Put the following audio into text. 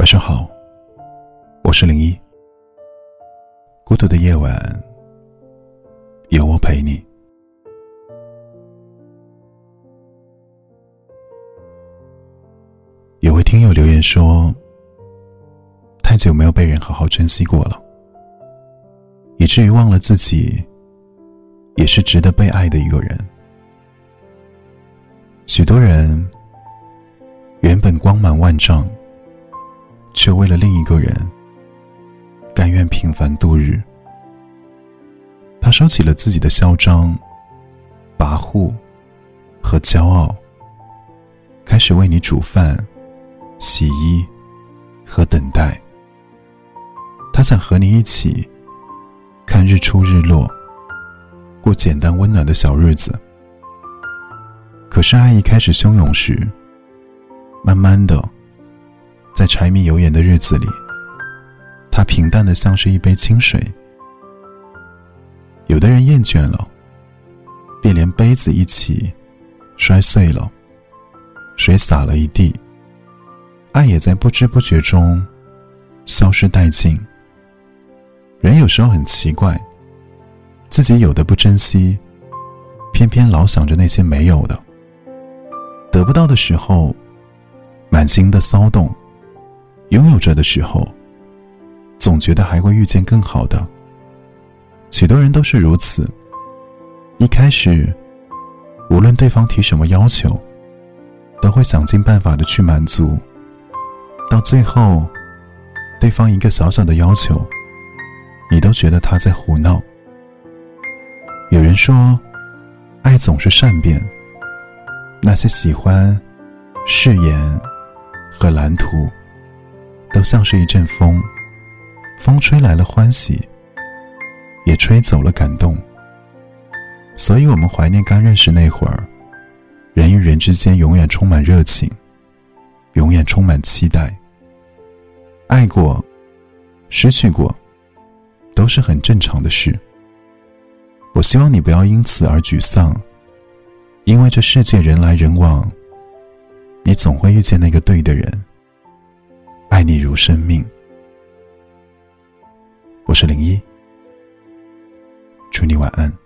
晚上好，我是零一。孤独的夜晚，有我陪你。有位听友留言说：“太久没有被人好好珍惜过了，以至于忘了自己也是值得被爱的一个人。”许多人原本光芒万丈。却为了另一个人，甘愿平凡度日。他收起了自己的嚣张、跋扈和骄傲，开始为你煮饭、洗衣和等待。他想和你一起看日出日落，过简单温暖的小日子。可是爱一开始汹涌时，慢慢的。柴米油盐的日子里，它平淡的像是一杯清水。有的人厌倦了，便连杯子一起摔碎了，水洒了一地，爱也在不知不觉中消失殆尽。人有时候很奇怪，自己有的不珍惜，偏偏老想着那些没有的，得不到的时候，满心的骚动。拥有着的时候，总觉得还会遇见更好的。许多人都是如此。一开始，无论对方提什么要求，都会想尽办法的去满足。到最后，对方一个小小的要求，你都觉得他在胡闹。有人说，爱总是善变。那些喜欢誓言和蓝图。都像是一阵风，风吹来了欢喜，也吹走了感动。所以，我们怀念刚认识那会儿，人与人之间永远充满热情，永远充满期待。爱过，失去过，都是很正常的事。我希望你不要因此而沮丧，因为这世界人来人往，你总会遇见那个对的人。爱你如生命，我是零一，祝你晚安。